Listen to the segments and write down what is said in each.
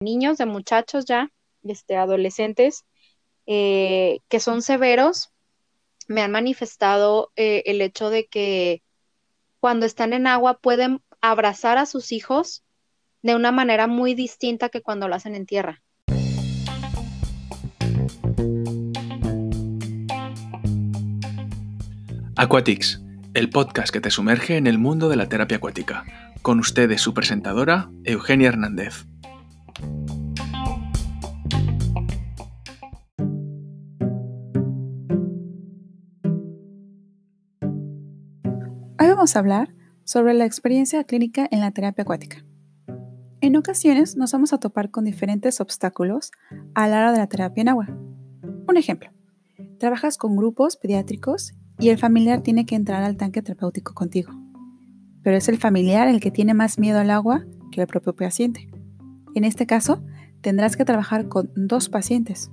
niños, de muchachos ya, este, adolescentes, eh, que son severos, me han manifestado eh, el hecho de que cuando están en agua pueden abrazar a sus hijos de una manera muy distinta que cuando lo hacen en tierra. Aquatics, el podcast que te sumerge en el mundo de la terapia acuática. Con ustedes su presentadora, Eugenia Hernández. A hablar sobre la experiencia clínica en la terapia acuática. En ocasiones nos vamos a topar con diferentes obstáculos a la hora de la terapia en agua. Un ejemplo, trabajas con grupos pediátricos y el familiar tiene que entrar al tanque terapéutico contigo. Pero es el familiar el que tiene más miedo al agua que el propio paciente. En este caso, tendrás que trabajar con dos pacientes.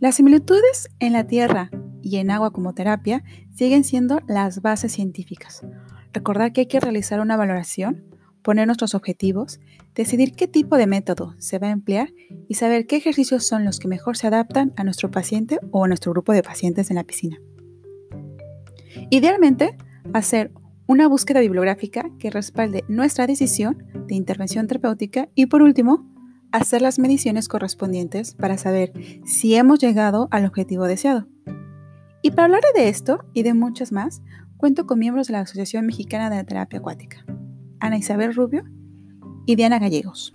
Las similitudes en la tierra y en agua como terapia siguen siendo las bases científicas. Recordar que hay que realizar una valoración, poner nuestros objetivos, decidir qué tipo de método se va a emplear y saber qué ejercicios son los que mejor se adaptan a nuestro paciente o a nuestro grupo de pacientes en la piscina. Idealmente, hacer una búsqueda bibliográfica que respalde nuestra decisión de intervención terapéutica y por último, hacer las mediciones correspondientes para saber si hemos llegado al objetivo deseado. Y para hablar de esto y de muchas más, cuento con miembros de la Asociación Mexicana de la Terapia Acuática, Ana Isabel Rubio y Diana Gallegos.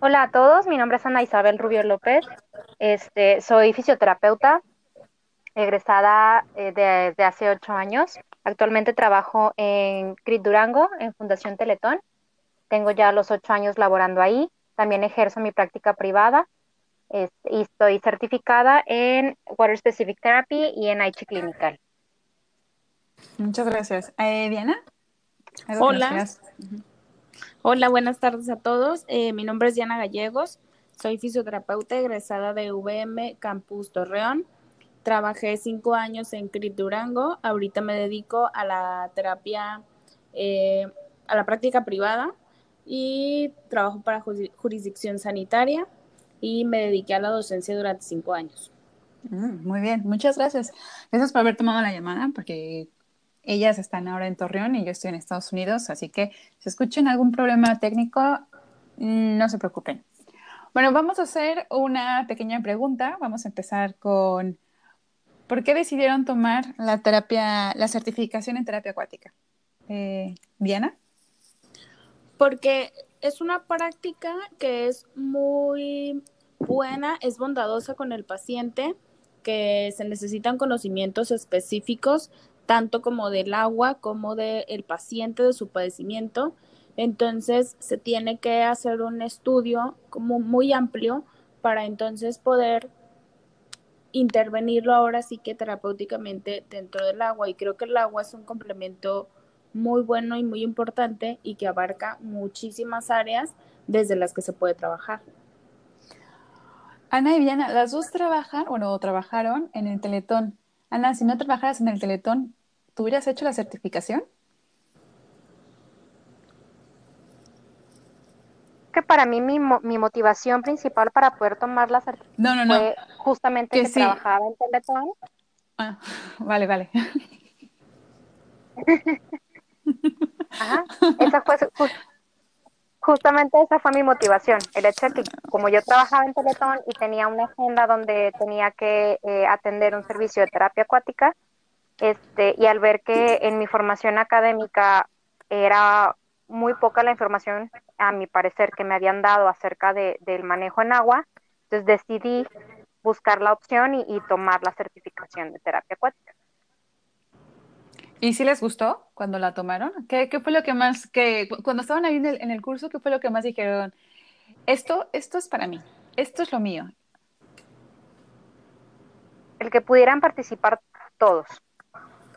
Hola a todos, mi nombre es Ana Isabel Rubio López, este, soy fisioterapeuta, egresada eh, desde hace ocho años. Actualmente trabajo en CRIT Durango, en Fundación Teletón. Tengo ya los ocho años laborando ahí. También ejerzo mi práctica privada y estoy certificada en Water Specific Therapy y en Aichi Clinical. Muchas gracias. Eh, Diana. Hola. Hola, buenas tardes a todos. Eh, mi nombre es Diana Gallegos. Soy fisioterapeuta egresada de VM Campus Torreón. Trabajé cinco años en CRIT Durango. Ahorita me dedico a la terapia, eh, a la práctica privada y trabajo para jurisdicción sanitaria y me dediqué a la docencia durante cinco años. Mm, muy bien, muchas gracias. Gracias por haber tomado la llamada, porque ellas están ahora en Torreón y yo estoy en Estados Unidos, así que si escuchan algún problema técnico, mm, no se preocupen. Bueno, vamos a hacer una pequeña pregunta. Vamos a empezar con ¿por qué decidieron tomar la terapia, la certificación en terapia acuática? Eh, Diana. Porque es una práctica que es muy buena, es bondadosa con el paciente, que se necesitan conocimientos específicos, tanto como del agua como del paciente, de su padecimiento. Entonces se tiene que hacer un estudio como muy amplio para entonces poder intervenirlo ahora sí que terapéuticamente dentro del agua. Y creo que el agua es un complemento muy bueno y muy importante y que abarca muchísimas áreas desde las que se puede trabajar. Ana y Viviana, las dos trabajan, bueno, trabajaron en el Teletón. Ana, si no trabajaras en el Teletón, ¿tú hubieras hecho la certificación? Que para mí mi, mi motivación principal para poder tomar la certificación fue justamente que, trabajaba en Teletón. Ah, vale, vale. Ajá, esa fue justamente esa fue mi motivación, el hecho de que como yo trabajaba en Teletón y tenía una agenda donde tenía que eh, atender un servicio de terapia acuática, este, y al ver que en mi formación académica era muy poca la información, a mi parecer, que me habían dado acerca de, del manejo en agua, entonces decidí buscar la opción y tomar la certificación de terapia acuática. ¿Y si les gustó cuando la tomaron? ¿Qué, fue lo que más, que cuando estaban ahí en el, curso, qué fue lo que más dijeron? Esto, esto es para mí, esto es lo mío. El que pudieran participar todos,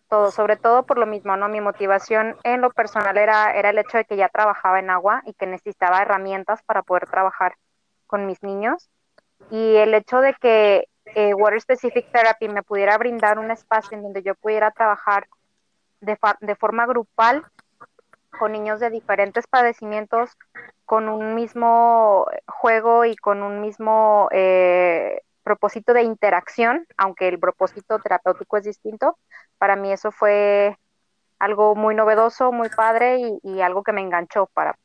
todos, sobre todo por lo mismo, ¿no? Mi motivación en lo personal era, era el hecho de que ya trabajaba en agua y que necesitaba herramientas para poder trabajar con mis niños. Y el hecho de que eh, Water Specific Therapy me pudiera brindar un espacio en donde yo pudiera trabajar de, de forma grupal con niños de diferentes padecimientos con un mismo juego y con un mismo eh, propósito de interacción, aunque el propósito terapéutico es distinto. Para mí eso fue algo muy novedoso, muy padre y, algo que me enganchó para,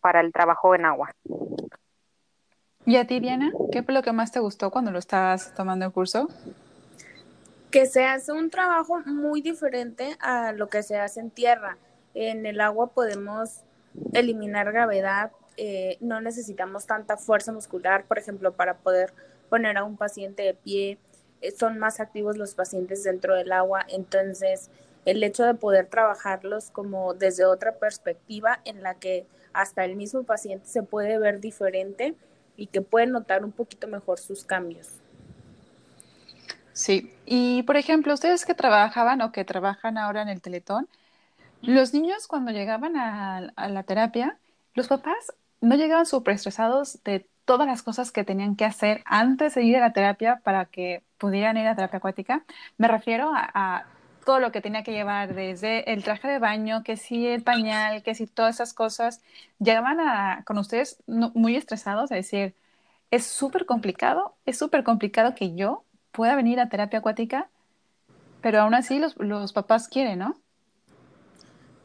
para el trabajo en agua. ¿Y a ti, Diana? ¿Qué fue lo que más te gustó cuando lo estabas tomando el curso? Que se hace un trabajo muy diferente a lo que se hace en tierra. En el agua podemos eliminar gravedad, eh, no necesitamos tanta fuerza muscular, por ejemplo, para poder poner a un paciente de pie. Eh, son más activos los pacientes dentro del agua, entonces el hecho de poder trabajarlos como desde otra perspectiva en la que hasta el mismo paciente se puede ver diferente y que puede notar un poquito mejor sus cambios. Sí, y por ejemplo, ustedes que trabajaban o que trabajan ahora en el Teletón, los niños cuando llegaban a, la terapia, los papás no llegaban súper estresados de todas las cosas que tenían que hacer antes de ir a la terapia para que pudieran ir a terapia acuática. Me refiero a todo lo que tenía que llevar, desde el traje de baño, que si el pañal, que si todas esas cosas, llegaban a, con ustedes muy estresados a decir, es súper complicado, es súper complicado que yo pueda venir a terapia acuática, pero aún así los, los papás quieren, ¿no?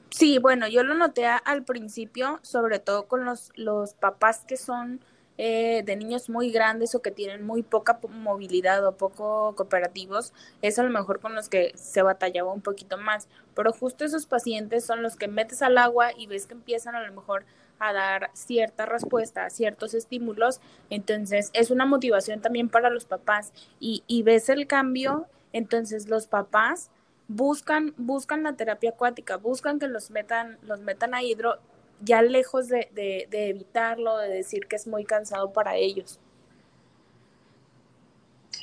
Sí, bueno, yo lo noté al principio, sobre todo con los, los papás que son eh, de niños muy grandes o que tienen muy poca movilidad o poco cooperativos, es a lo mejor con los que se batallaba un poquito más. Pero justo esos pacientes son los que metes al agua y ves que empiezan a lo mejor a dar cierta respuesta a ciertos estímulos. Entonces es una motivación también para los papás y, y ves el cambio. Entonces los papás buscan, buscan la terapia acuática, buscan que los metan, los metan a hidro ya lejos de, evitarlo, de decir que es muy cansado para ellos.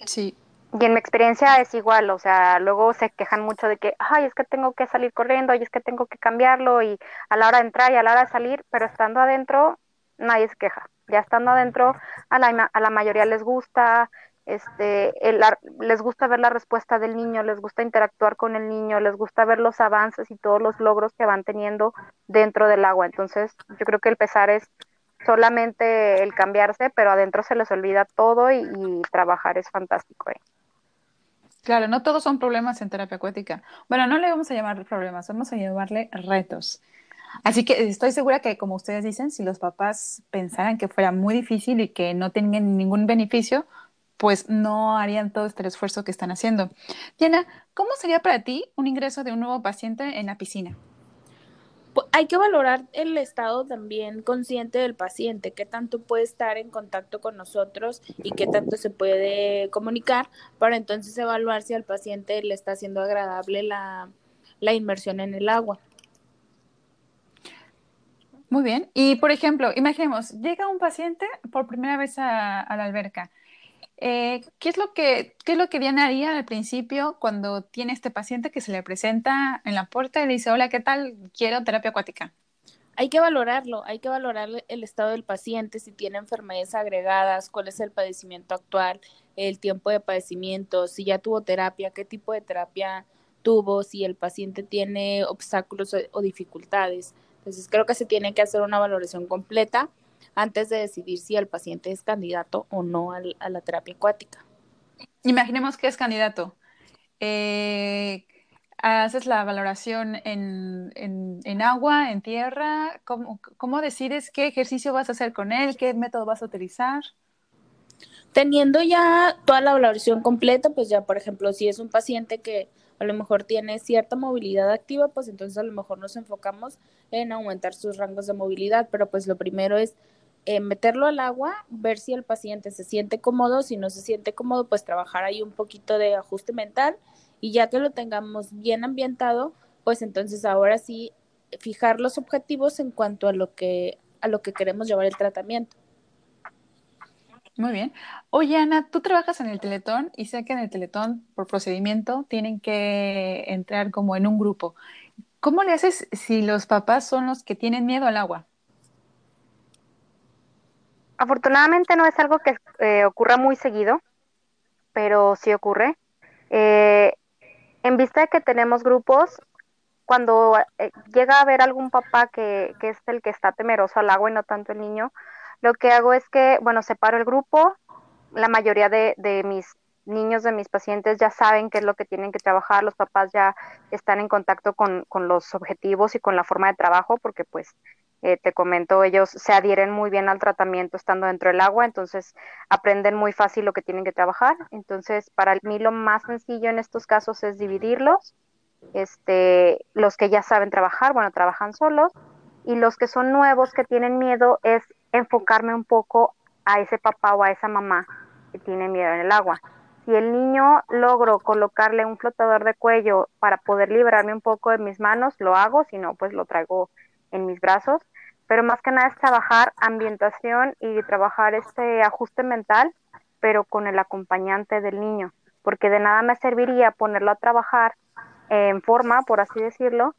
Sí. Y en mi experiencia es igual, o sea, luego se quejan mucho de que, ay, es que tengo que salir corriendo, y es que tengo que cambiarlo, y a la hora de entrar y a la hora de salir, pero estando adentro, nadie se queja. Ya estando adentro, a la, a la mayoría les gusta, este, les gusta ver la respuesta del niño, les gusta interactuar con el niño, les gusta ver los avances y todos los logros que van teniendo dentro del agua. Entonces, yo creo que el pesar es solamente el cambiarse, pero adentro se les olvida todo y, trabajar es fantástico. ¿eh? Claro, no todos son problemas en terapia acuática. Bueno, no le vamos a llamar problemas, vamos a llamarle retos. Así que estoy segura que, como ustedes dicen, si los papás pensaran que fuera muy difícil y que no tengan ningún beneficio, pues no harían todo este esfuerzo que están haciendo. Diana, ¿cómo sería para ti un ingreso de un nuevo paciente en la piscina? Hay que valorar el estado también consciente del paciente, qué tanto puede estar en contacto con nosotros y qué tanto se puede comunicar para entonces evaluar si al paciente le está haciendo agradable la, inmersión en el agua. Muy bien. Y por ejemplo, imaginemos, llega un paciente por primera vez a la alberca eh, ¿qué, es lo que, ¿Qué es lo que Diana haría al principio cuando tiene este paciente que se le presenta en la puerta y le dice, hola, ¿qué tal? Quiero terapia acuática. Hay que valorarlo, hay que valorar el estado del paciente, si tiene enfermedades agregadas, cuál es el padecimiento actual, el tiempo de padecimiento, si ya tuvo terapia, qué tipo de terapia tuvo, si el paciente tiene obstáculos o dificultades. Entonces creo que se tiene que hacer una valoración completa antes de decidir si el paciente es candidato o no a la terapia acuática. Imaginemos que es candidato. Eh, haces la valoración en, agua, en tierra. ¿Cómo, ¿Cómo decides qué ejercicio vas a hacer con él? ¿Qué método vas a utilizar? Teniendo ya toda la valoración completa, pues ya, por ejemplo, si es un paciente que a lo mejor tiene cierta movilidad activa, pues entonces a lo mejor nos enfocamos en aumentar sus rangos de movilidad, pero pues lo primero es eh, meterlo al agua, ver si el paciente se siente cómodo, si no se siente cómodo, pues trabajar ahí un poquito de ajuste mental y ya que lo tengamos bien ambientado, pues entonces ahora sí fijar los objetivos en cuanto a lo que a lo que queremos llevar el tratamiento. Muy bien. Oye, Ana, tú trabajas en el Teletón y sé que en el Teletón, por procedimiento, tienen que entrar como en un grupo. ¿Cómo le haces si los papás son los que tienen miedo al agua? Afortunadamente no es algo que eh, ocurra muy seguido, pero sí ocurre. Eh, en vista de que tenemos grupos, cuando eh, llega a haber algún papá que, que es el que está temeroso al agua y no tanto el niño, lo que hago es que, bueno, separo el grupo, la mayoría de, de mis niños de mis pacientes ya saben qué es lo que tienen que trabajar, los papás ya están en contacto con, con los objetivos y con la forma de trabajo, porque pues eh, te comento, ellos se adhieren muy bien al tratamiento estando dentro del agua, entonces aprenden muy fácil lo que tienen que trabajar. Entonces, para mí lo más sencillo en estos casos es dividirlos. Este, los que ya saben trabajar, bueno, trabajan solos, y los que son nuevos que tienen miedo es enfocarme un poco a ese papá o a esa mamá que tiene miedo en el agua. Si el niño logro colocarle un flotador de cuello para poder liberarme un poco de mis manos, lo hago, si no, pues lo traigo en mis brazos pero más que nada es trabajar ambientación y trabajar este ajuste mental, pero con el acompañante del niño, porque de nada me serviría ponerlo a trabajar en forma, por así decirlo,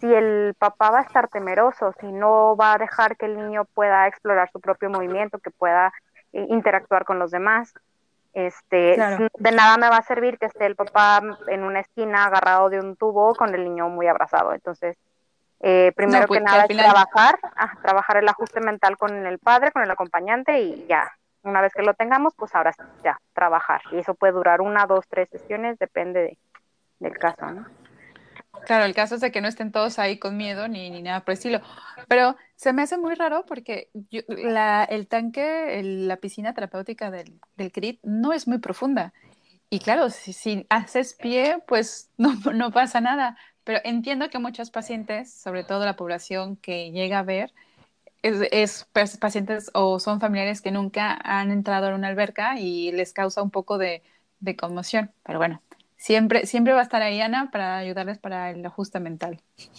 si el papá va a estar temeroso, si no va a dejar que el niño pueda explorar su propio movimiento, que pueda eh, interactuar con los demás. Este, de nada me va a servir que esté el papá en una esquina agarrado de un tubo con el niño muy abrazado. Entonces, eh, primero pues, que nada trabajar, trabajar el ajuste mental con el padre, con el acompañante y ya. Una vez que lo tengamos, pues ahora sí, ya, trabajar. Y eso puede durar una, dos, tres sesiones, depende del caso, ¿no? Claro, el caso es de que no estén todos ahí con miedo ni, ni nada por el estilo. Pero se me hace muy raro porque la, el tanque, la piscina terapéutica del, del CRIT no es muy profunda. Y claro, si, si haces pie, pues no, no pasa nada. Pero entiendo que muchos pacientes, sobre todo la población que llega a ver, es, pacientes o son familiares que nunca han entrado en una alberca y les causa un poco de, conmoción. Pero bueno, siempre, siempre va a estar ahí Ana para ayudarles para el ajuste mental. Sí,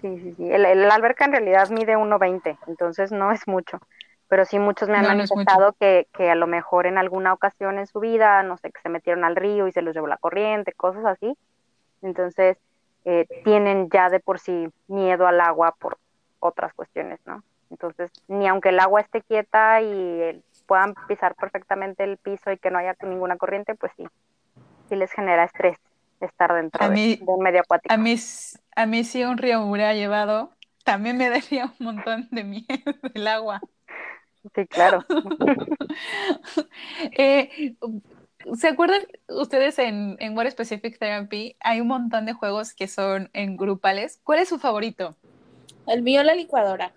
sí, sí. El, alberca en realidad mide 1,20, entonces no es mucho. Pero sí muchos me han manifestado que, que a lo mejor en alguna ocasión en su vida, no sé, que se metieron al río y se los llevó la corriente, cosas así. Entonces, eh, tienen ya de por sí miedo al agua por otras cuestiones, ¿no? Entonces, ni aunque el agua esté quieta y puedan pisar perfectamente el piso y que no haya ninguna corriente, pues sí, sí les genera estrés estar dentro de, un medio acuático. A mí, a mí si un río me hubiera llevado, también me daría un montón de miedo el agua. Sí, claro. eh, ¿Se acuerdan ustedes en, en What Specific Therapy? Hay un montón de juegos que son en grupales. ¿Cuál es su favorito? El mío, la licuadora.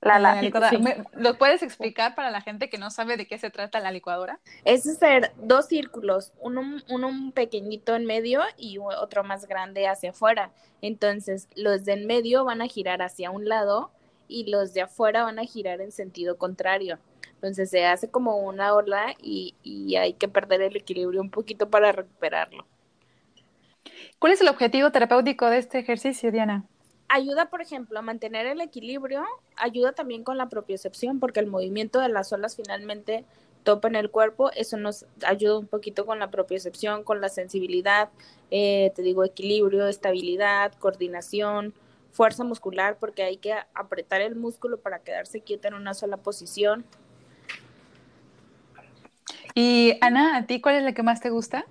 La, la, licuadora. ¿Lo puedes explicar para la gente que no sabe de qué se trata la licuadora? Es hacer dos círculos, uno, uno pequeñito en medio y otro más grande hacia afuera. Entonces, los de en medio van a girar hacia un lado y los de afuera van a girar en sentido contrario. Entonces se hace como una ola y, hay que perder el equilibrio un poquito para recuperarlo. ¿Cuál es el objetivo terapéutico de este ejercicio, Diana? Ayuda, por ejemplo, a mantener el equilibrio, ayuda también con la propiocepción, porque el movimiento de las olas finalmente topa en el cuerpo, eso nos ayuda un poquito con la propiocepción, con la sensibilidad, eh, te digo, equilibrio, estabilidad, coordinación, fuerza muscular, porque hay que apretar el músculo para quedarse quieto en una sola posición. Y Ana, ¿a ti cuál es la que más te gusta?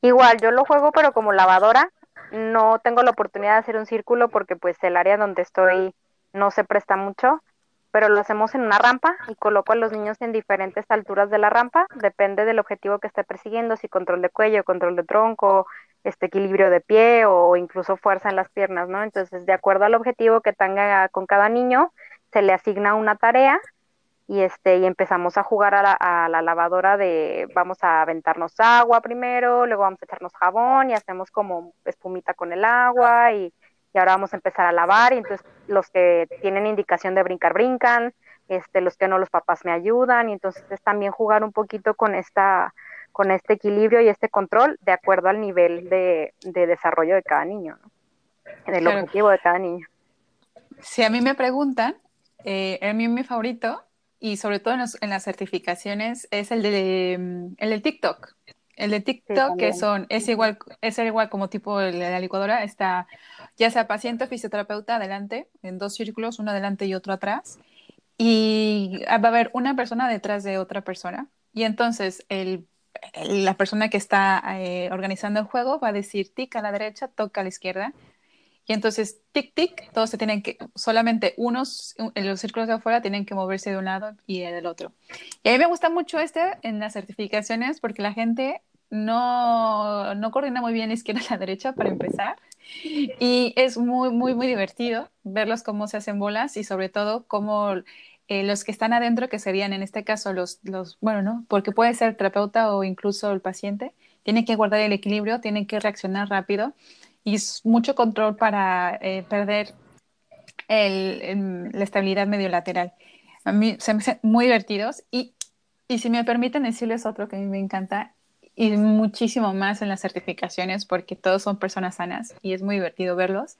Igual, yo lo juego pero como lavadora. No tengo la oportunidad de hacer un círculo porque pues el área donde estoy no se presta mucho, pero lo hacemos en una rampa y coloco a los niños en diferentes alturas de la rampa, depende del objetivo que esté persiguiendo, si control de cuello, control de tronco, este equilibrio de pie o incluso fuerza en las piernas, ¿no? Entonces, de acuerdo al objetivo que tenga con cada niño, se le asigna una tarea y este y empezamos a jugar a la, lavadora de vamos a aventarnos agua primero, luego vamos a echarnos jabón y hacemos como espumita con el agua y, y, ahora vamos a empezar a lavar y entonces los que tienen indicación de brincar brincan, este los que no los papás me ayudan y entonces es también jugar un poquito con esta con este equilibrio y este control de acuerdo al nivel de, desarrollo de cada niño, del objetivo de cada niño. Si a mí me preguntan, eh, a mí mi favorito y sobre todo en, las certificaciones es el de mm, el del TikTok. El de TikTok, que son, es igual, es igual como tipo de la licuadora, está ya sea paciente o fisioterapeuta adelante, en dos círculos, uno adelante y otro atrás. Y va a haber una persona detrás de otra persona. Y entonces el la persona que está eh, organizando el juego va a decir tic a la derecha, toca a la izquierda. Y entonces, tic, tic, todos se tienen que, solamente unos, en los círculos de afuera tienen que moverse de un lado y del otro. Y a mí me gusta mucho este en las certificaciones porque la gente no, no coordina muy bien izquierda a la derecha para empezar. Y es muy, muy, muy divertido verlos cómo se hacen bolas y sobre todo cómo eh, los que están adentro, que serían en este caso los, los, bueno, ¿no? Porque puede ser terapeuta o incluso el paciente, tienen que guardar el equilibrio, tienen que reaccionar rápido y mucho control para eh, perder el, la estabilidad mediolateral. A mí se me hacen muy divertidos y, y si me permiten decirles otro que a mí me encanta y muchísimo más en las certificaciones porque todos son personas sanas y es muy divertido verlos,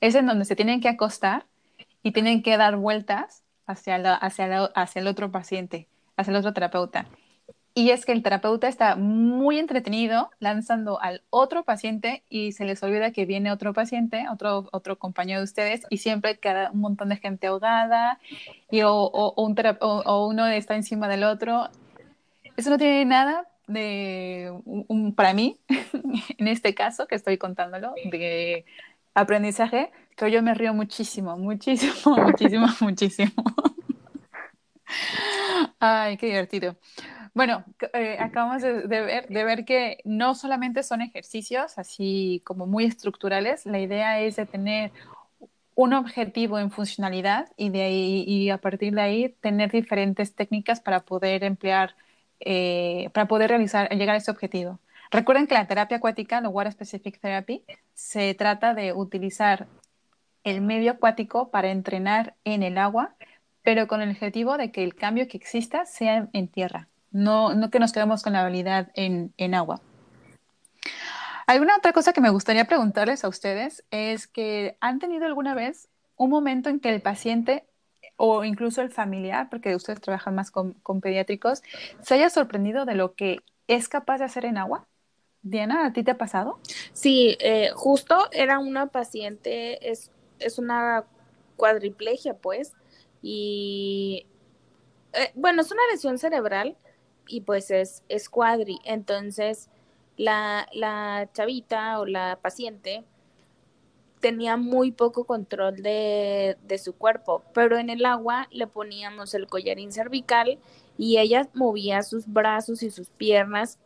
es en donde se tienen que acostar y tienen que dar vueltas hacia, hacia, hacia el otro paciente, hacia el otro terapeuta. Y es que el terapeuta está muy entretenido lanzando al otro paciente y se les olvida que viene otro paciente, otro, otro compañero de ustedes, y siempre queda un montón de gente ahogada y o, o, un o, uno está encima del otro. Eso no tiene nada de, un, para mí, en este caso que estoy contándolo, de aprendizaje, que yo me río muchísimo, muchísimo, muchísimo, muchísimo. Ay, qué divertido. Bueno, eh, acabamos de, ver, de ver que no solamente son ejercicios así como muy estructurales, la idea es de tener un objetivo en funcionalidad y, de ahí, y a partir de ahí tener diferentes técnicas para poder emplear, eh, para poder realizar, llegar a ese objetivo. Recuerden que la terapia acuática, la Water Specific Therapy, se trata de utilizar el medio acuático para entrenar en el agua, pero con el objetivo de que el cambio que exista sea en tierra, no, no que nos quedemos con la habilidad en, en agua. Alguna otra cosa que me gustaría preguntarles a ustedes es que han tenido alguna vez un momento en que el paciente o incluso el familiar, porque ustedes trabajan más con, con pediátricos, se haya sorprendido de lo que es capaz de hacer en agua. Diana, ¿a ti te ha pasado? Sí, eh, justo era una paciente, es, es una cuadriplegia, pues, y eh, bueno, es una lesión cerebral y pues es, es cuadri. Entonces, la, la chavita o la paciente tenía muy poco control de, de, su cuerpo, pero en el agua le poníamos el collarín cervical y ella movía sus brazos y sus piernas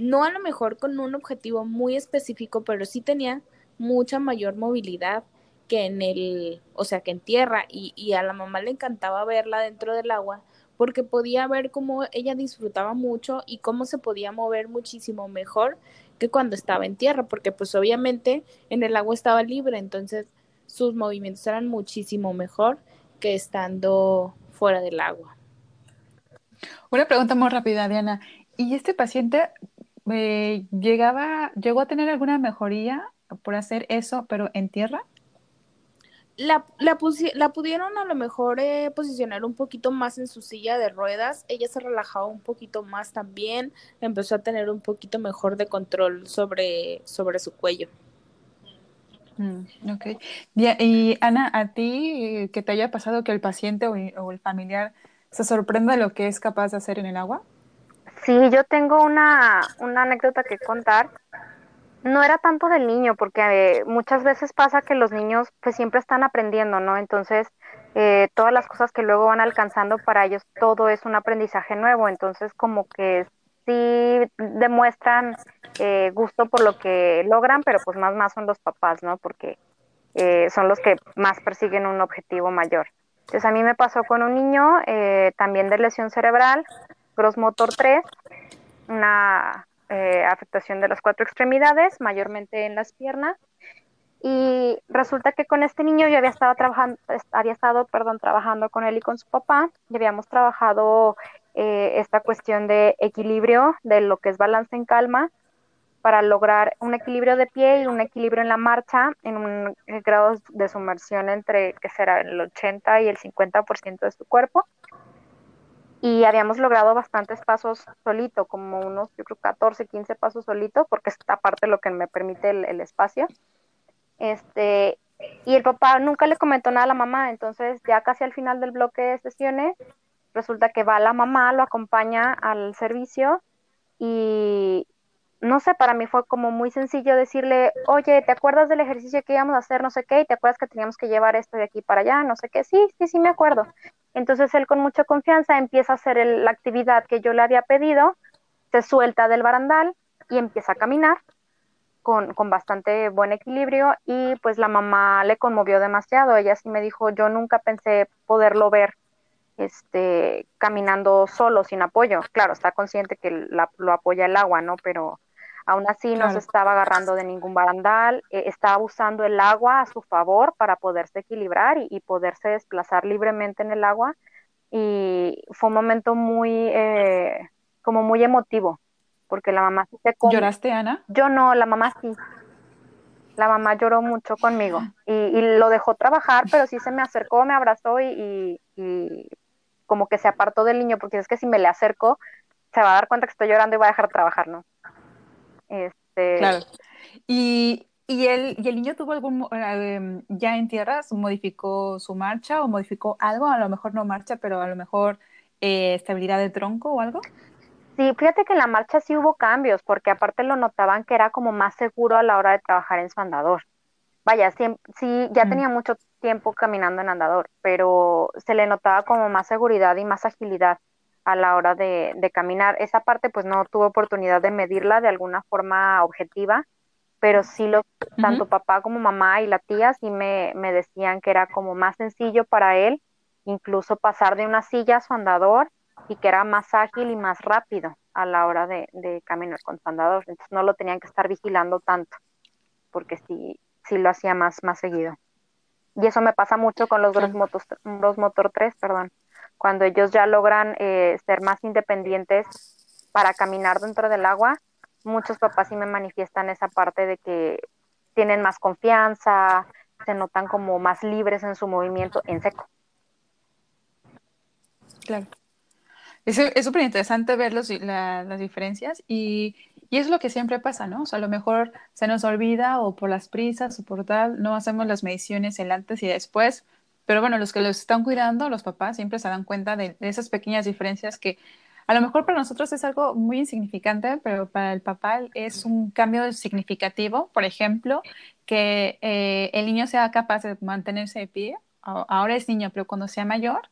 no a lo mejor con un objetivo muy específico, pero sí tenía mucha mayor movilidad que en el, o sea, que en tierra y, y a la mamá le encantaba verla dentro del agua porque podía ver cómo ella disfrutaba mucho y cómo se podía mover muchísimo mejor que cuando estaba en tierra, porque pues obviamente en el agua estaba libre, entonces sus movimientos eran muchísimo mejor que estando fuera del agua. Una pregunta muy rápida, Diana. ¿Y este paciente eh, llegaba, llegó a tener alguna mejoría por hacer eso, pero en tierra? La, la, la pudieron a lo mejor eh, posicionar un poquito más en su silla de ruedas, ella se relajaba un poquito más también, empezó a tener un poquito mejor de control sobre, sobre su cuello. Mm, ok. Y, Ana, ¿a ti que te haya pasado que el paciente o, o el familiar se sorprenda de lo que es capaz de hacer en el agua? Sí, yo tengo una, una anécdota que contar. No era tanto del niño, porque eh, muchas veces pasa que los niños pues siempre están aprendiendo, ¿no? Entonces, eh, todas las cosas que luego van alcanzando para ellos, todo es un aprendizaje nuevo. Entonces, como que sí demuestran eh, gusto por lo que logran, pero pues más son los papás, ¿no? Porque son los que más persiguen un objetivo mayor. Entonces, a mí me pasó con un niño también de lesión cerebral, Cross Motor 3, una eh, afectación de las cuatro extremidades, mayormente en las piernas. Y resulta que con este niño yo había estado trabajando, había estado, perdón, trabajando con él y con su papá, y habíamos trabajado eh, esta cuestión de equilibrio, de lo que es balance en calma, para lograr un equilibrio de pie y un equilibrio en la marcha en un grado de sumersión entre, que será el 80 y el 50% de su cuerpo y habíamos logrado bastantes pasos solito, como unos, yo creo, 14, 15 pasos solito, porque es aparte lo que me permite el, espacio. Este, y el papá nunca le comentó nada a la mamá, entonces ya casi al final del bloque de sesiones, resulta que va la mamá, lo acompaña al servicio y no sé, para mí fue como muy sencillo decirle, oye, ¿te acuerdas del ejercicio que íbamos a hacer? No sé qué, y te acuerdas que teníamos que llevar esto de aquí para allá, no sé qué, sí, sí, sí, me acuerdo. Entonces él con mucha confianza empieza a hacer la actividad que yo le había pedido, se suelta del barandal y empieza a caminar con, con, bastante buen equilibrio y pues la mamá le conmovió demasiado. Ella sí me dijo, yo nunca pensé poderlo ver este, caminando solo, sin apoyo. Claro, está consciente que lo apoya el agua, ¿no? Pero aún así no se estaba agarrando de ningún barandal, eh, estaba usando el agua a su favor para poderse equilibrar y, poderse desplazar libremente en el agua. Y fue un momento muy, eh, como muy emotivo, porque la mamá se... ¿Lloraste, Ana? Yo no, la mamá sí. La mamá lloró mucho conmigo y, lo dejó trabajar, pero sí se me acercó, me abrazó y, y, como que se apartó del niño, porque es que si me le acerco, se va a dar cuenta que estoy llorando y va a dejar de trabajar, ¿no? Este... Claro. Y, y, el, ¿Y el niño tuvo algún, em, ya en tierras, modificó su marcha o modificó algo? A lo mejor no marcha, pero a lo mejor eh, estabilidad de tronco o algo. Sí, fíjate que en la marcha sí hubo cambios, porque aparte lo notaban que era como más seguro a la hora de trabajar en su andador. Vaya, sí, sí ya mm. tenía mucho tiempo caminando en andador, pero se le notaba como más seguridad y más agilidad a la hora de, caminar. Esa parte pues no tuve oportunidad de medirla de alguna forma objetiva, pero sí lo, tanto papá como mamá y la tía sí me, me decían que era como más sencillo para él incluso pasar de una silla a su andador y que era más ágil y más rápido a la hora de, caminar con su andador. Entonces no lo tenían que estar vigilando tanto, porque sí, sí lo hacía más, más seguido. Y eso me pasa mucho con los Gross, Motor 3, perdón. Cuando ellos ya logran eh, ser más independientes para caminar dentro del agua, muchos papás sí me manifiestan esa parte de que tienen más confianza, se notan como más libres en su movimiento en seco. Claro. Es súper interesante ver los, las diferencias y, y, es lo que siempre pasa, ¿no? O sea, a lo mejor se nos olvida o por las prisas o por tal, no hacemos las mediciones el antes y después, pero bueno, los que los están cuidando, los papás, siempre se dan cuenta de, esas pequeñas diferencias que a lo mejor para nosotros es algo muy insignificante, pero para el papá es un cambio significativo. Por ejemplo, que eh, el niño sea capaz de mantenerse de pie. Ahora es niño, pero cuando sea mayor,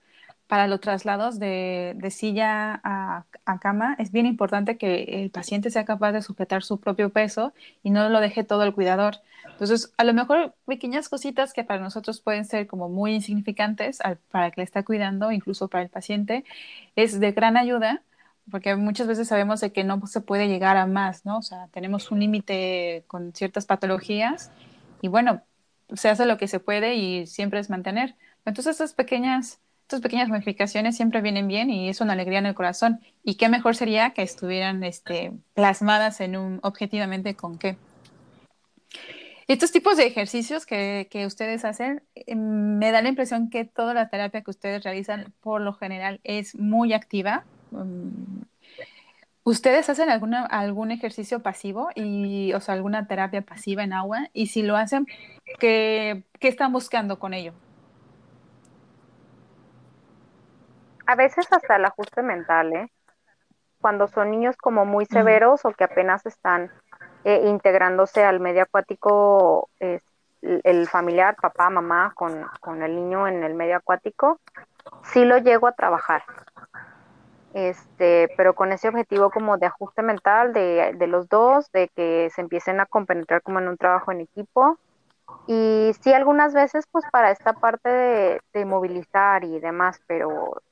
para los traslados de, silla a, cama es bien importante que el paciente sea capaz de sujetar su propio peso y no lo deje todo el cuidador. Entonces, a lo mejor pequeñas cositas que para nosotros pueden ser como muy insignificantes para el que le está cuidando, incluso para el paciente, es de gran ayuda porque muchas veces sabemos de que no se puede llegar a más, ¿no? O sea, tenemos un límite con ciertas patologías y bueno, se hace lo que se puede y siempre es mantener. Entonces, estas pequeñas estas pequeñas modificaciones siempre vienen bien y es una alegría en el corazón. Y qué mejor sería que estuvieran este, plasmadas en un objetivamente con qué. Estos tipos de ejercicios que, que ustedes hacen, eh, me da la impresión que toda la terapia que ustedes realizan por lo general es muy activa. Mm, ¿Ustedes hacen alguna, algún ejercicio pasivo y, o sea, alguna terapia pasiva en agua? Y si lo hacen, ¿qué, qué están buscando con ello? a veces hasta el ajuste mental, ¿eh? Cuando son niños como muy severos o que apenas están eh, integrándose al medio acuático, el familiar, papá, mamá, con, con, el niño en el medio acuático, sí lo llego a trabajar. Este, pero con ese objetivo como de ajuste mental de, de los dos, de que se empiecen a compenetrar como en un trabajo en equipo. Y sí, algunas veces, pues para esta parte de, de movilizar y demás, pero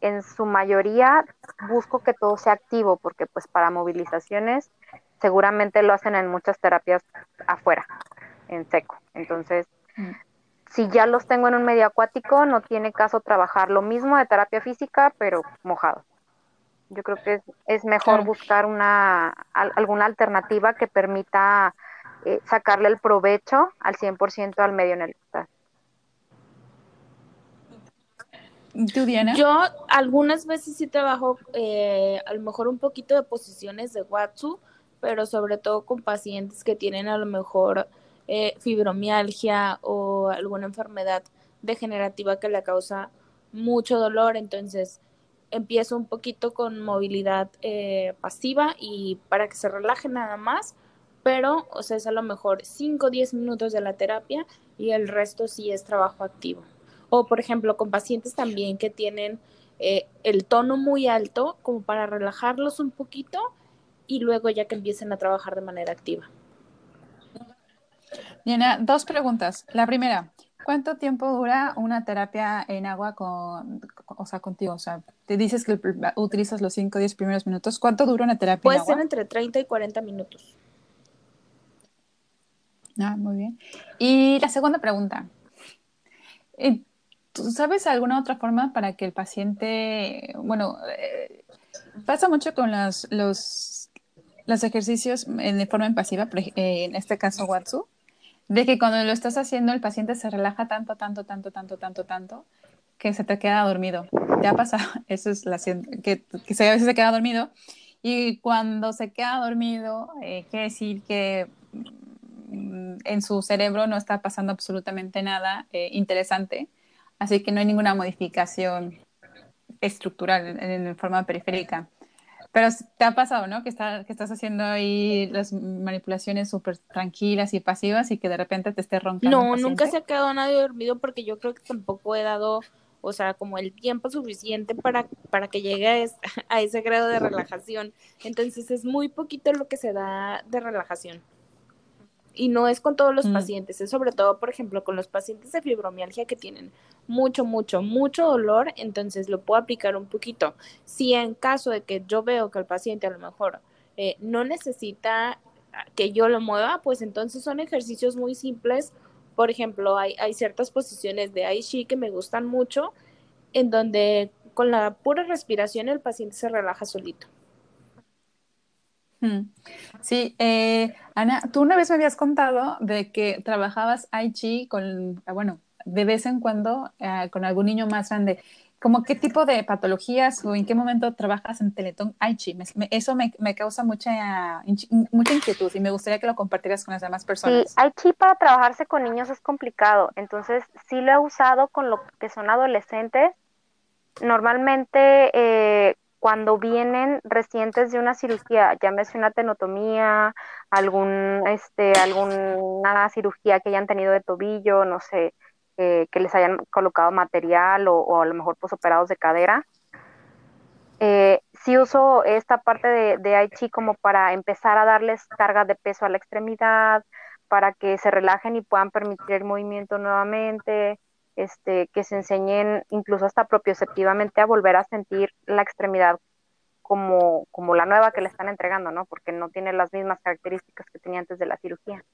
en su mayoría busco que todo sea activo, porque pues para movilizaciones seguramente lo hacen en muchas terapias afuera, en seco. Entonces, mm. si ya los tengo en un medio acuático, no tiene caso trabajar lo mismo de terapia física, pero mojado. Yo creo que es, mejor buscar una alguna alternativa que permita eh, sacarle el provecho al 100% al medio en el que estás. Yo algunas veces sí trabajo eh, a lo mejor un poquito de posiciones de Watsu, pero sobre todo con pacientes que tienen a lo mejor eh, fibromialgia o alguna enfermedad degenerativa que le causa mucho dolor. Entonces, empiezo un poquito con movilidad eh, pasiva y para que se relaje nada más, pero o sea, es a lo mejor 5 o 10 minutos de la terapia y el resto sí es trabajo activo. O por ejemplo, con pacientes también que tienen eh, el tono muy alto, como para relajarlos un poquito y luego ya que empiecen a trabajar de manera activa. Diana, dos preguntas. La primera, ¿cuánto tiempo dura una terapia en agua con, o sea, contigo? O sea, te dices que utilizas los 5 o 10 primeros minutos. ¿Cuánto dura una terapia Puede en agua? ser entre 30 y 40 minutos. Ah, muy bien. Y la segunda pregunta. Eh, ¿Tú sabes alguna otra forma para que el paciente, bueno, eh, pasa mucho con los, los, los ejercicios en, forma impasiva, eh, en este caso Watsu, de que cuando lo estás haciendo el paciente se relaja tanto, tanto, tanto, tanto, tanto, tanto, que se te queda dormido. ¿Te ha pasado? Eso es la que, que a veces se queda dormido. Y cuando se queda dormido, eh, quiere decir que mm, en su cerebro no está pasando absolutamente nada eh, interesante, así que no hay ninguna modificación estructural en forma periférica. Pero te ha pasado, ¿no? Que, está, que estás haciendo ahí las manipulaciones súper tranquilas y pasivas y que de repente te esté roncando. No, nunca se ha quedado nadie dormido porque yo creo que tampoco he dado, o sea, como el tiempo suficiente para, para que llegue a, a ese grado de relajación. Entonces es muy poquito lo que se da de relajación y no es con todos los mm. pacientes, es sobre todo, por ejemplo, con los pacientes de fibromialgia que tienen mucho, mucho, mucho dolor, entonces lo puedo aplicar un poquito. Si en caso de que yo veo que el paciente a lo mejor eh, no necesita que yo lo mueva, pues entonces son ejercicios muy simples. Por ejemplo, hay, hay ciertas posiciones de Aishi que me gustan mucho, en donde con la pura respiración el paciente se relaja solito. Sí, eh, Ana, tú una vez me habías contado de que trabajabas Aichi con, ah, bueno, de vez en cuando eh, con algún niño más grande. ¿Cómo qué tipo de patologías o en qué momento trabajas en Teletón Aichi? eso me, causa mucha, mucha inquietud y me gustaría que lo compartieras con las demás personas. Sí, Aichi para trabajarse con niños es complicado, entonces sí lo he usado con lo que son adolescentes. Normalmente eh, cuando vienen recientes de una cirugía, llámese una tenotomía, algún, este, alguna cirugía que hayan tenido de tobillo, no sé, eh, que les hayan colocado material o, a lo mejor posoperados de cadera. Eh, sí uso esta parte de, de como para empezar a darles carga de peso a la extremidad, para que se relajen y puedan permitir el movimiento nuevamente, este, que se enseñen incluso hasta propioceptivamente a volver a sentir la extremidad como, como la nueva que le están entregando, ¿no? Porque no tiene las mismas características que tenía antes de la cirugía.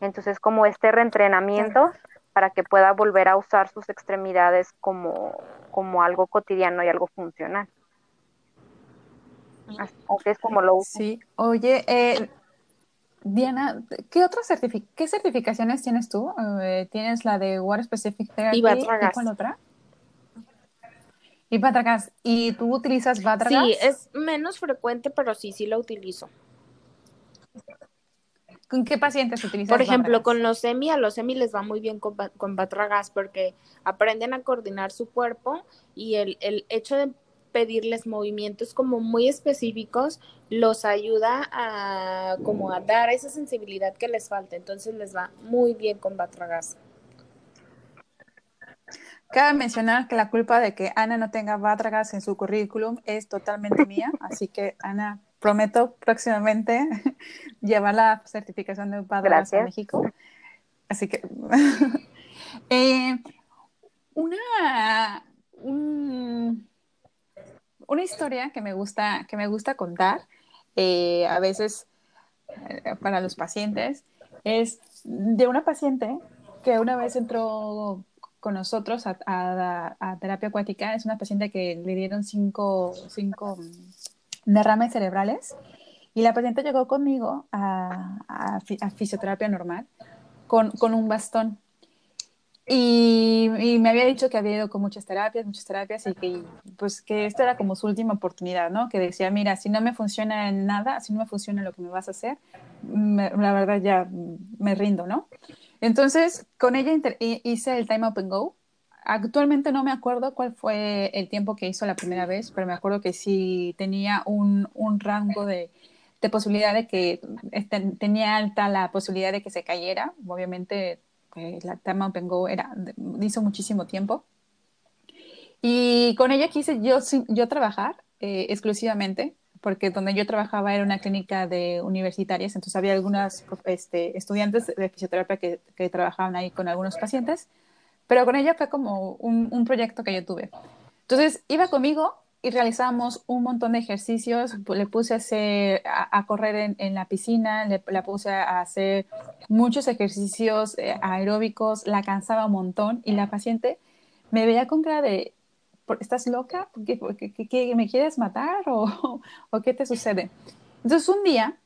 Entonces, como este reentrenamiento para que pueda volver a usar sus extremidades como, como algo cotidiano y algo funcional. Así es como lo uso. Sí, oye, eh, Diana, ¿qué otras qué certificaciones tienes tú? Eh, ¿Tienes la de Water Specific Therapy? Y cuál otra? Y Batragas. ¿Y tú utilizas Batragas? Sí, es menos frecuente, pero sí, sí la utilizo. ¿Con qué pacientes utilizas? Por ejemplo, con los semi, a los semi les va muy bien con, con Batragas porque aprenden a coordinar su cuerpo y el, el hecho de pedirles movimientos como muy específicos los ayuda a como a dar esa sensibilidad que les falta. Entonces les va muy bien con Batragas. Cabe mencionar que la culpa de que Ana no tenga Batragas en su currículum es totalmente mía, así que Ana, prometo próximamente llevar la certificación de Batragas a México. Así que eh, una, una historia que me gusta, que me gusta contar, eh, a veces eh, para los pacientes, es de una paciente que una vez entró con nosotros a, terapia acuática. Es una paciente que le dieron cinco, cinco derrames cerebrales y la paciente llegó conmigo a, fisioterapia normal con, con un bastón. Y, me había dicho que había ido con muchas terapias, muchas terapias y que pues que esta era como su última oportunidad, ¿no? Que decía, mira, si no me funciona en nada, si no me funciona lo que me vas a hacer, la verdad ya me rindo, ¿no? Entonces, con ella hice el Time Up and Go, actualmente no me acuerdo cuál fue el tiempo que hizo la primera vez, pero me acuerdo que sí tenía un, un rango de, de, posibilidad de que este, tenía alta la posibilidad de que se cayera. Obviamente, pues, la Tama Pengo era, hizo muchísimo tiempo. Y con ella quise yo, yo trabajar eh, exclusivamente, porque donde yo trabajaba era una clínica de universitarias, entonces había algunas este, estudiantes de fisioterapia que, que trabajaban ahí con algunos pacientes pero con ella fue como un, un proyecto que yo tuve. Entonces iba conmigo y realizamos un montón de ejercicios. Le puse a, hacer, a, correr en, en, la piscina, le, la puse a hacer muchos ejercicios eh, aeróbicos, la cansaba un montón y la paciente me veía con cara de, ¿estás loca? ¿Qué, qué, qué me quieres matar o, o qué te sucede? Entonces un día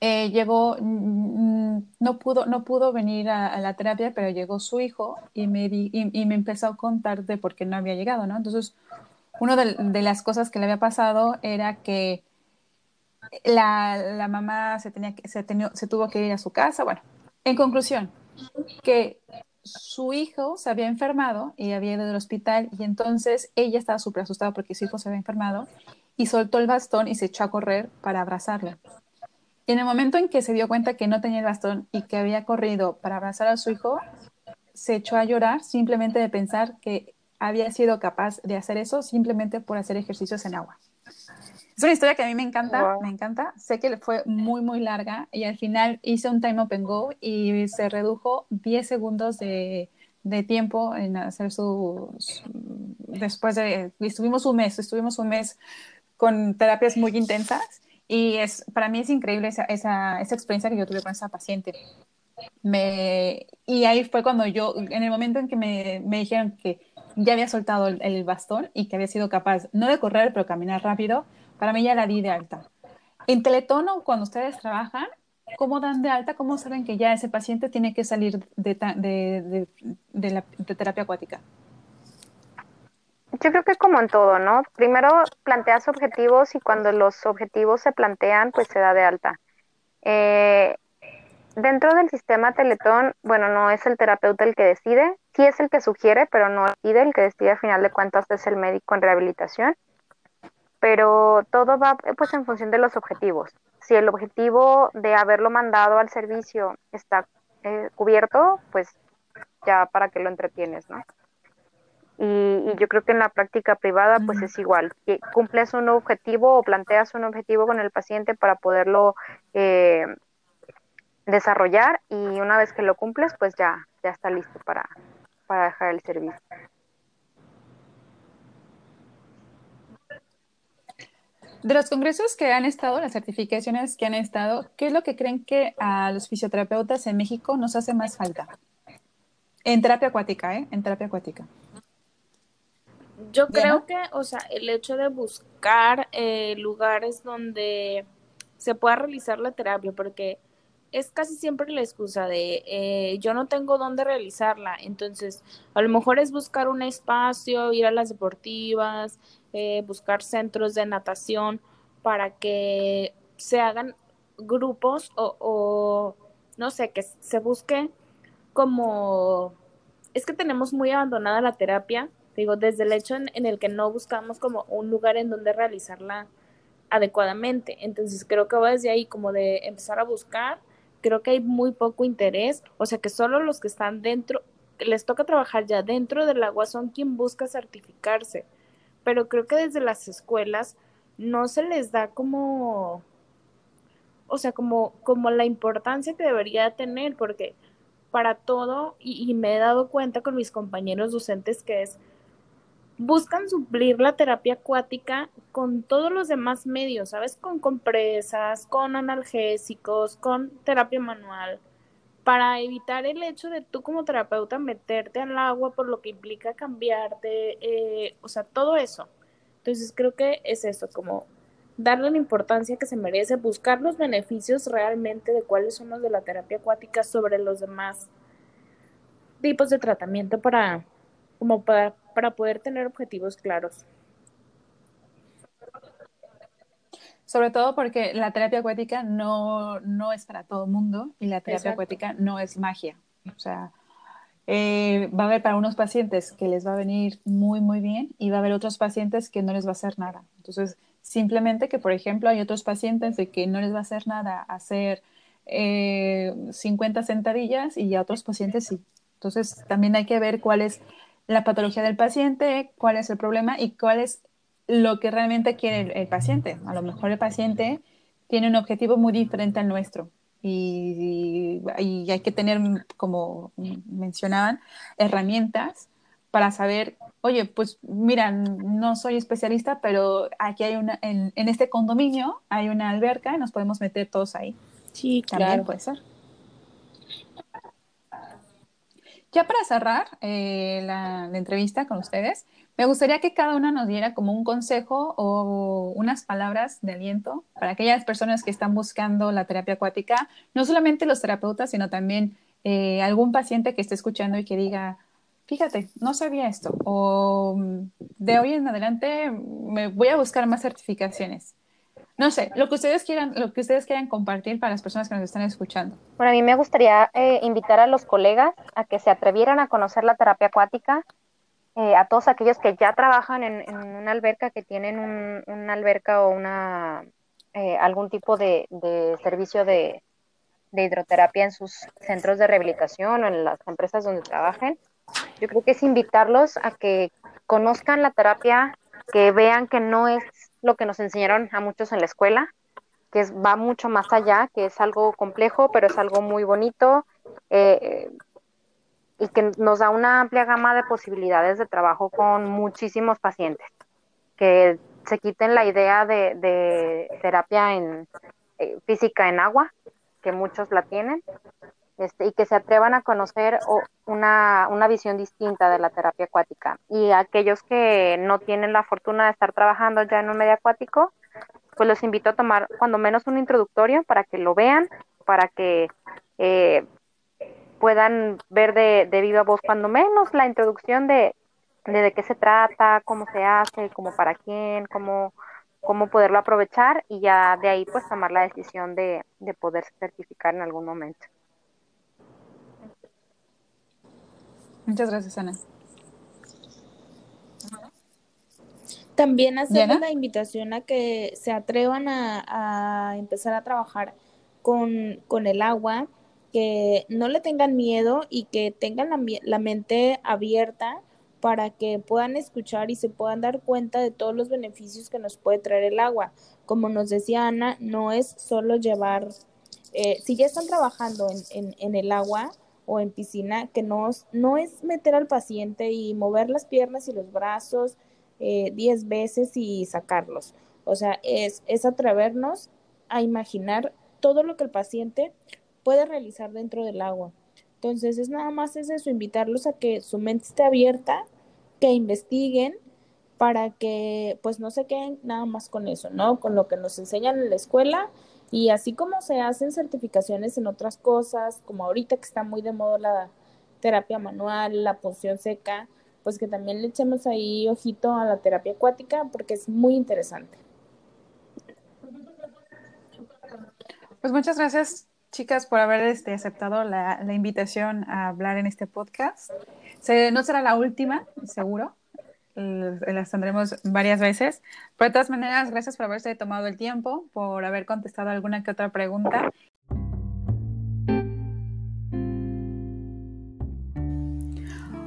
eh, llegó, no pudo, no pudo venir a, la terapia, pero llegó su hijo y me, y, me empezó a contar de por qué no había llegado, ¿no? Entonces, una de, las cosas que le había pasado era que la, mamá se, tenía, se, se tuvo que ir a su casa. Bueno, en conclusión, que su hijo se había enfermado y había ido al hospital y entonces ella estaba súper asustada porque su hijo se había enfermado y soltó el bastón y se echó a correr para abrazarle. Y en el momento en que se dio cuenta que no tenía el bastón y que había corrido para abrazar a su hijo, se echó a llorar simplemente de pensar que había sido capaz de hacer eso simplemente por hacer ejercicios en agua. Es una historia que a mí me encanta, me encanta. Sé que fue muy, muy larga y al final hice un time open go y se redujo 10 segundos de, de tiempo en hacer sus... Después de... Estuvimos un mes, estuvimos un mes con terapias muy intensas y es, para mí es increíble esa, esa, esa experiencia que yo tuve con esa paciente. Me, y ahí fue cuando yo, en el momento en que me, me dijeron que ya había soltado el, bastón y que había sido capaz, no de correr, pero caminar rápido, para mí ya la di de alta. En Teletono, cuando ustedes trabajan, ¿cómo dan de alta? ¿Cómo saben que ya ese paciente tiene que salir de, de, terapia acuática? Yo creo que como en todo, ¿no? Primero planteas objetivos y cuando los objetivos se plantean, pues se da de alta. Eh, dentro del sistema Teletón, bueno, no es el terapeuta el que decide, sí es el que sugiere, pero no decide, el que decide al final de cuentas es el médico en rehabilitación. Pero todo va pues en función de los objetivos. Si el objetivo de haberlo mandado al servicio está eh, cubierto, pues ya para qué lo entretienes, ¿no? Y, yo creo que en la práctica privada pues es igual, cumples un objetivo o planteas un objetivo con el paciente para poderlo eh, desarrollar y una vez que lo cumples pues ya, ya está listo para, para dejar el servicio. De los congresos que han estado, las certificaciones que han estado, ¿qué es lo que creen que a los fisioterapeutas en México nos hace más falta? En terapia acuática, ¿eh? En terapia acuática. Yo creo que, o sea, el hecho de buscar eh, lugares donde se pueda realizar la terapia, porque es casi siempre la excusa de eh, yo no tengo dónde realizarla, entonces a lo mejor es buscar un espacio, ir a las deportivas, eh, buscar centros de natación para que se hagan grupos o, o no sé, que se busque como es que tenemos muy abandonada la terapia Digo, desde el hecho en, el que no buscamos como un lugar en donde realizarla adecuadamente. Entonces creo que va desde ahí como de empezar a buscar, creo que hay muy poco interés, o sea que solo los que están dentro, les toca trabajar ya dentro del agua son quien busca certificarse, pero creo que desde las escuelas no se les da como, o sea, como, como la importancia que debería tener, porque para todo, y, y me he dado cuenta con mis compañeros docentes que es, buscan suplir la terapia acuática con todos los demás medios, ¿sabes? Con compresas, con analgésicos, con terapia manual, para evitar el hecho de tú como terapeuta meterte al agua por lo que implica cambiarte, eh, o sea, todo eso. Entonces creo que es eso, como darle la importancia que se merece, buscar los beneficios realmente de cuáles son los de la terapia acuática sobre los demás tipos de tratamiento para, como para para poder tener objetivos claros. Sobre todo porque la terapia acuática no, no es para todo el mundo y la terapia acuática no es magia. O sea, eh, va a haber para unos pacientes que les va a venir muy, muy bien y va a haber otros pacientes que no les va a hacer nada. Entonces, simplemente que, por ejemplo, hay otros pacientes de que no les va a hacer nada hacer 50 eh, sentadillas y a otros pacientes sí. Entonces, también hay que ver cuál es la patología del paciente, cuál es el problema y cuál es lo que realmente quiere el, paciente. A lo mejor el paciente tiene un objetivo muy diferente al nuestro y, hay que tener, como mencionaban, herramientas para saber, oye, pues mira, no soy especialista, pero aquí hay una, en, este condominio hay una alberca y nos podemos meter todos ahí. Sí, También puede ser. Ya para cerrar eh, la, entrevista con ustedes, me gustaría que cada una nos diera como un consejo o unas palabras de aliento para aquellas personas que están buscando la terapia acuática, no solamente los terapeutas, sino también eh, algún paciente que esté escuchando y que diga, fíjate, no sabía esto, o de hoy en adelante me voy a buscar más certificaciones. No sé, lo que ustedes quieran, lo que ustedes quieran compartir para las personas que nos están escuchando. Bueno, a mí me gustaría eh, invitar a los colegas a que se atrevieran a conocer la terapia acuática, eh, a todos aquellos que ya trabajan en, una alberca, que tienen un, una alberca o una eh, algún tipo de, servicio de, de, hidroterapia en sus centros de rehabilitación o en las empresas donde trabajen. Yo creo que es invitarlos a que conozcan la terapia, que vean que no es lo que nos enseñaron a muchos en la escuela, que es, va mucho más allá, que es algo complejo, pero es algo muy bonito eh, y que nos da una amplia gama de posibilidades de trabajo con muchísimos pacientes, que se quiten la idea de, terapia en eh, física en agua, que muchos la tienen, este, y que se atrevan a conocer una, una, visión distinta de la terapia acuática. Y aquellos que no tienen la fortuna de estar trabajando ya en un medio acuático, pues los invito a tomar cuando menos un introductorio para que lo vean, para que eh, puedan ver de, de viva voz cuando menos la introducción de, de, de qué se trata, cómo se hace, cómo para quién, cómo, cómo poderlo aprovechar y ya de ahí pues tomar la decisión de, de poder certificar en algún momento. Muchas gracias, Ana. También hacemos la invitación a que se atrevan a, empezar a trabajar con, con, el agua, que no le tengan miedo y que tengan la, la mente abierta para que puedan escuchar y se puedan dar cuenta de todos los beneficios que nos puede traer el agua. Como nos decía Ana, no es solo llevar, eh, si ya están trabajando en, en, en el agua, o en piscina, que no, no es meter al paciente y mover las piernas y los brazos 10 eh, veces y sacarlos. O sea, es, es atrevernos a imaginar todo lo que el paciente puede realizar dentro del agua. Entonces, es nada más es eso, invitarlos a que su mente esté abierta, que investiguen para que pues no se queden nada más con eso, ¿no? Con lo que nos enseñan en la escuela y así como se hacen certificaciones en otras cosas, como ahorita que está muy de moda la terapia manual, la punción seca, pues que también le echemos ahí ojito a la terapia acuática porque es muy interesante. Pues muchas gracias, chicas, por haber este, aceptado la, la, invitación a hablar en este podcast. Se, no será la última, seguro las tendremos varias veces. Pero de todas maneras, gracias por haberse tomado el tiempo, por haber contestado alguna que otra pregunta.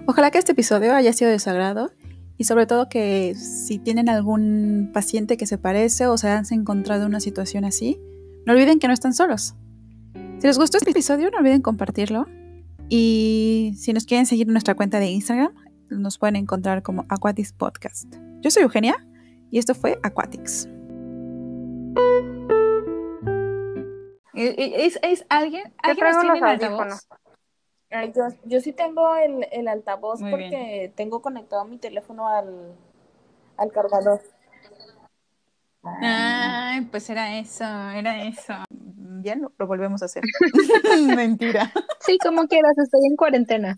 Ojalá que este episodio haya sido de su agrado y sobre todo que si tienen algún paciente que se parece o se han encontrado en una situación así, no olviden que no están solos. Si les gustó este episodio, no olviden compartirlo. Y si nos quieren seguir en nuestra cuenta de Instagram, nos pueden encontrar como Aquatics Podcast. Yo soy Eugenia y esto fue Aquatics. ¿Es, es alguien? ¿Alguien tiene el altavoz? yo, yo, sí tengo el, el altavoz porque tengo conectado mi teléfono al, al cargador. Ay, pues era eso, era eso. Ya lo, lo volvemos a hacer. Mentira. Sí, como quieras, estoy en cuarentena.